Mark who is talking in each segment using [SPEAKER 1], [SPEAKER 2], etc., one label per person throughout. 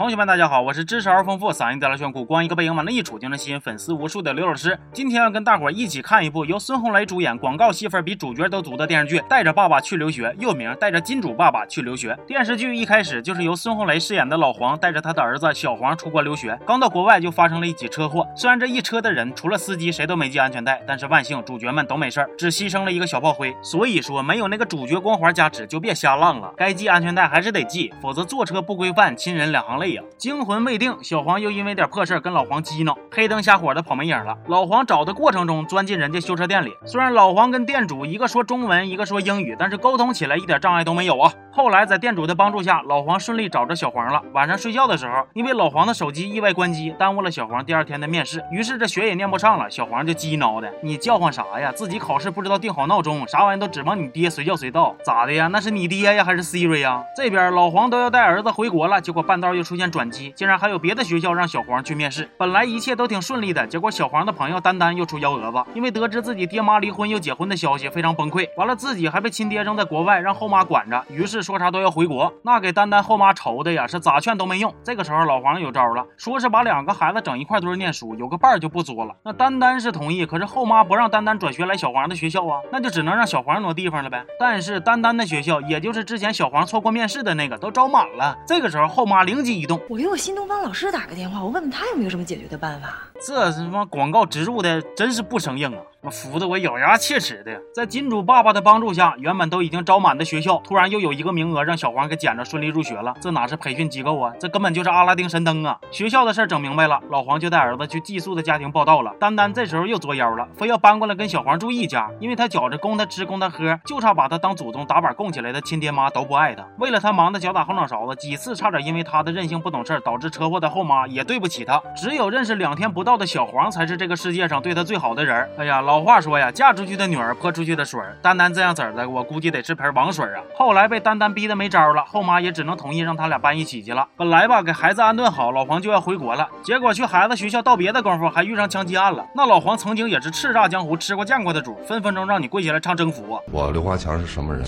[SPEAKER 1] 同学们，大家好，我是知识而丰富、嗓音带来炫酷、光一个背影往那一杵就能吸引粉丝无数的刘老师。今天要跟大伙儿一起看一部由孙红雷主演、广告戏份比主角都足的电视剧《带着爸爸去留学》，又名《带着金主爸爸去留学》。电视剧一开始就是由孙红雷饰演的老黄带着他的儿子小黄出国留学，刚到国外就发生了一起车祸。虽然这一车的人除了司机谁都没系安全带，但是万幸主角们都没事儿，只牺牲了一个小炮灰。所以说，没有那个主角光环加持就别瞎浪了，该系安全带还是得系，否则坐车不规范，亲人两行泪惊魂未定，小黄又因为点破事跟老黄激恼，黑灯瞎火的跑没影了。老黄找的过程中钻进人家修车店里，虽然老黄跟店主一个说中文，一个说英语，但是沟通起来一点障碍都没有啊。后来在店主的帮助下，老黄顺利找着小黄了。晚上睡觉的时候，因为老黄的手机意外关机，耽误了小黄第二天的面试。于是这学也念不上了，小黄就鸡挠的：“你叫唤啥呀？自己考试不知道定好闹钟，啥玩意都指望你爹随叫随到，咋的呀？那是你爹呀，还是 Siri 呀？”这边老黄都要带儿子回国了，结果半道又出现转机，竟然还有别的学校让小黄去面试。本来一切都挺顺利的，结果小黄的朋友丹丹又出幺蛾子，因为得知自己爹妈离婚又结婚的消息，非常崩溃。完了自己还被亲爹扔在国外，让后妈管着，于是说啥都要回国。那给丹丹后妈愁的呀，是咋劝都没用。这个时候老黄有招了，说是把两个孩子整一块堆念书，有个伴就不作了。那丹丹是同意，可是后妈不让丹丹转学来小黄的学校啊，那就只能让小黄挪地方了呗。但是丹丹的学校，也就是之前小黄错过面试的那个，都招满了。这个时候后妈灵机
[SPEAKER 2] 我给我新东方老师打个电话，我问问他有没有什么解决的办法。
[SPEAKER 1] 这他妈广告植入的真是不生硬啊！我服的我咬牙切齿的。在金主爸爸的帮助下，原本都已经招满的学校，突然又有一个名额让小黄给捡着，顺利入学了。这哪是培训机构啊？这根本就是阿拉丁神灯啊！学校的事儿整明白了，老黄就带儿子去寄宿的家庭报道了。丹丹这时候又作妖了，非要搬过来跟小黄住一家，因为他觉着供他吃供他喝，就差把他当祖宗打板供起来的亲爹妈都不爱他。为了他忙得脚打后脑勺子，几次差点因为他的任性不懂事导致车祸的后妈也对不起他。只有认识两天不到的小黄才是这个世界上对他最好的人。哎呀，老老话说呀，嫁出去的女儿泼出去的水。丹丹这样子的，我估计得是盆王水啊。后来被丹丹逼得没招了，后妈也只能同意让他俩搬一起去了。本来吧，给孩子安顿好，老黄就要回国了。结果去孩子学校道别的功夫，还遇上枪击案了。那老黄曾经也是叱咤江湖、吃过见过的主，分分钟让你跪下来唱征服。
[SPEAKER 3] 我刘华强是什么人，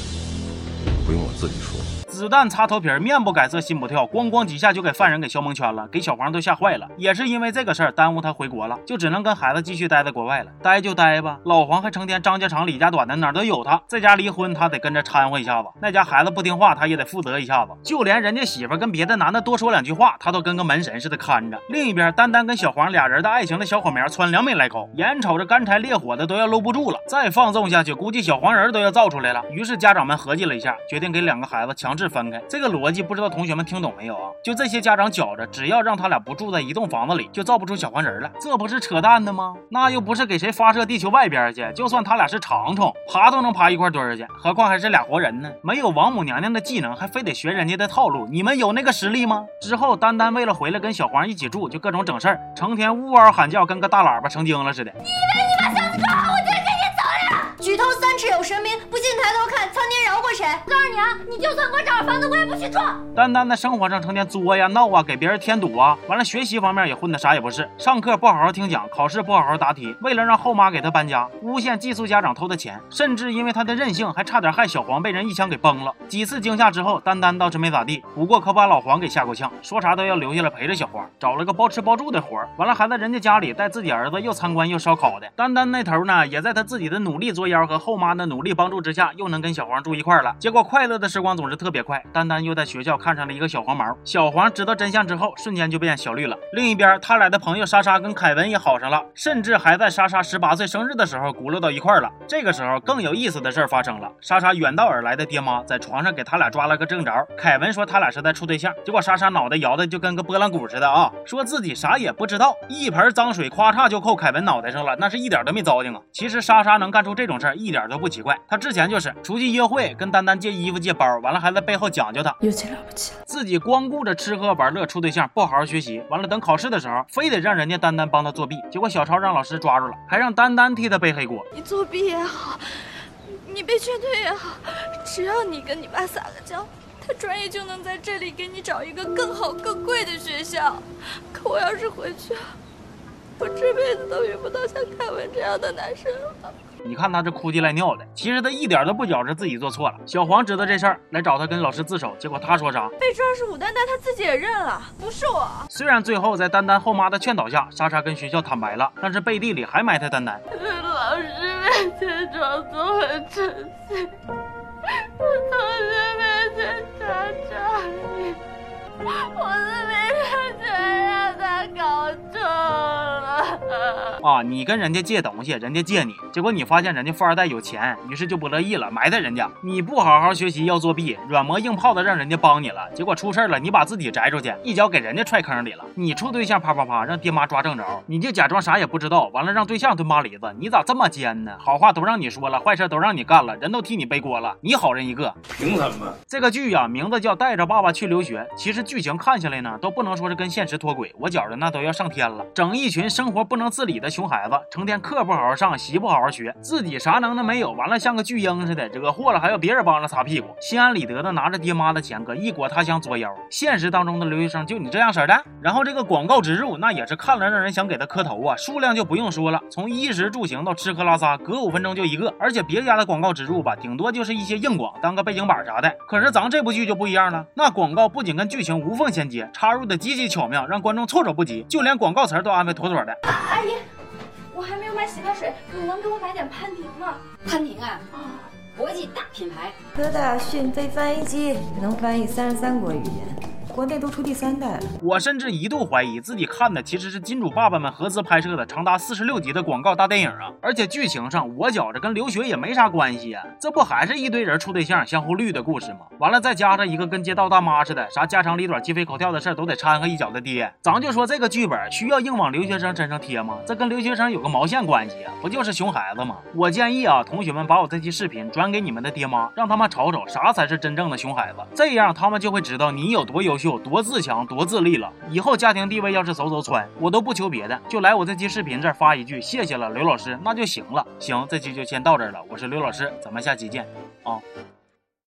[SPEAKER 3] 不用我自己说。
[SPEAKER 1] 子弹擦头皮，面不改色心不跳，咣咣几下就给犯人给削蒙圈了，给小黄都吓坏了。也是因为这个事儿耽误他回国了，就只能跟孩子继续待在国外了。待就待吧，老黄还成天张家长李家短的，哪都有他。这家离婚，他得跟着掺和一下子；那家孩子不听话，他也得负责一下子。就连人家媳妇跟别的男的多说两句话，他都跟个门神似的看着。另一边，丹丹跟小黄俩人的爱情的小火苗窜两米来高，眼瞅着干柴烈火的都要搂不住了，再放纵下去，估计小黄人都要造出来了。于是家长们合计了一下，决定给两个孩子强制是分开。这个逻。辑不知道同学们听懂没有啊？就这些家长觉着，只要让他俩不住在一栋房子里，就造不出小黄人了，这不是扯淡的吗？那又不是给谁发射地球外边去，就算他俩是长虫，爬都能爬一块堆儿去，何况还是俩活人呢？没有王母娘娘的技能，还非得学人家的套路，你们有那个实力吗？之后丹丹为了回来跟小黄一起住，就各种整事儿，成天呜嗷喊叫，跟个大喇叭成精了似的。
[SPEAKER 4] 你以为你把箱子装好，我就跟你走了？举头三尺有神明，不信抬头看，苍天谁？我告诉你啊，你就算给我找房子，我也不许住。
[SPEAKER 1] 丹丹在生活上成天作呀闹啊，给别人添堵啊，完了学习方面也混的啥也不是，上课不好好听讲，考试不好好答题。为了让后妈给他搬家，诬陷寄宿家长偷的钱，甚至因为他的任性，还差点害小黄被人一枪给崩了。几次惊吓之后，丹丹倒是没咋地，不过可把老黄给吓够呛，说啥都要留下来陪着小黄，找了个包吃包住的活。完了还在人家家里带自己儿子又参观又烧烤的。丹丹那头呢，也在他自己的努力作妖和后妈的努力帮助之下，又能跟小黄住一块了。结果快乐的时光总是特别快，丹丹又在学校看上了一个小黄毛。小黄知道真相之后，瞬间就变小绿了。另一边，他俩的朋友莎莎跟凯文也好上了，甚至还在莎莎十八岁生日的时候轱辘到一块了。这个时候，更有意思的事儿发生了。莎莎远道而来的爹妈在床上给他俩抓了个正着。凯文说他俩是在处对象，结果莎莎脑袋摇的就跟个拨浪鼓似的啊，说自己啥也不知道，一盆脏水咵嚓就扣凯文脑袋上了，那是一点都没糟践啊。其实莎莎能干出这种事一点都不奇怪，她之前就是出去约会，跟丹丹借衣服借包，完了还在背后讲究她，
[SPEAKER 2] 有钱了不起，
[SPEAKER 1] 自己光顾着吃喝玩乐处对象，不好好学习，完了等考试的时候，非得让人家丹丹帮他作弊，结果小超让老师抓住了，还让丹丹替他背黑锅。
[SPEAKER 5] 你作弊也好，你被劝退也好，只要你跟你爸撒个娇，他专业就能在这里给你找一个更好、更贵的学校。可我要是回去，我这辈子都遇不到像凯文这样的男生了。
[SPEAKER 1] 你看他这哭唧赖尿的，其实他一点都不觉着自己做错了。小黄知道这事儿，来找他跟老师自首，结果他说啥？
[SPEAKER 5] 被抓是武丹丹他自己也认了，不是我。
[SPEAKER 1] 虽然最后在丹丹后妈的劝导下，莎莎跟学校坦白了，但是背地里还埋汰丹丹。
[SPEAKER 5] 在老师面前装作很诚信，
[SPEAKER 1] 啊，你跟人家借东西，人家借你，结果你发现人家富二代有钱，于是就不乐意了，埋汰人家。你不好好学习要作弊，软磨硬泡的让人家帮你了，结果出事了，你把自己摘出去，一脚给人家踹坑里了。你处对象啪啪啪让爹妈抓正着，你就假装啥也不知道，完了让对象蹲妈梨子，你咋这么奸呢？好话都让你说了，坏事都让你干了，人都替你背锅了，你好人一个。
[SPEAKER 3] 凭什么？
[SPEAKER 1] 这个剧呀，名字叫《带着爸爸去留学》，其实剧情看下来呢，都不能说是跟现实脱轨，我觉着那都要上天了。整一群生活不能自理的熊孩子，成天课不好好上，习不好好学，自己啥能耐没有，完了像个巨婴似的，惹祸了还要别人帮着擦屁股，心安理得的拿着爹妈的钱搁异国他乡作妖。现实当中的留学生就你这样式的，然后这个广告植入，那也是看了让人想给他磕头啊，数量就不用说了，从衣食住行到吃喝拉撒，隔五分钟就一个，而且别家的广告植入吧，顶多就是一些硬广，当个背景板啥的。可是咱这部剧就不一样了，那广告不仅跟剧情无缝衔接，插入的极其巧妙，让观众措手不及，就连广告词都安排妥妥的。
[SPEAKER 5] 阿姨，我还没有买洗发水，你能给我买点潘婷吗？
[SPEAKER 6] 潘婷啊，啊。国际大品牌，
[SPEAKER 2] 科大讯飞翻译机能翻译三十三国语言，国内都出第三代。
[SPEAKER 1] 我甚至一度怀疑自己看的其实是金主爸爸们合资拍摄的长达四十六集的广告大电影啊！而且剧情上我觉着跟留学也没啥关系呀、这不还是一堆人处对象相互绿的故事吗？完了再加上一个跟街道大妈似的，啥家长里短鸡飞狗跳的事儿都得掺和一脚的爹，咱就说这个剧本需要硬往留学生身上贴吗？这跟留学生有个毛线关系啊？不就是熊孩子吗？我建议啊，同学们把我这期视频转给你们的爹妈，让他们瞅瞅啥才是真正的熊孩子，这样他们就会知道你有多优秀、多自强、多自立了。以后家庭地位要是走走穿，我都不求别的，就来我这期视频这儿发一句谢谢了刘老师，那就行了。行，这期就先到这儿了，我是刘老师，咱们下期见啊。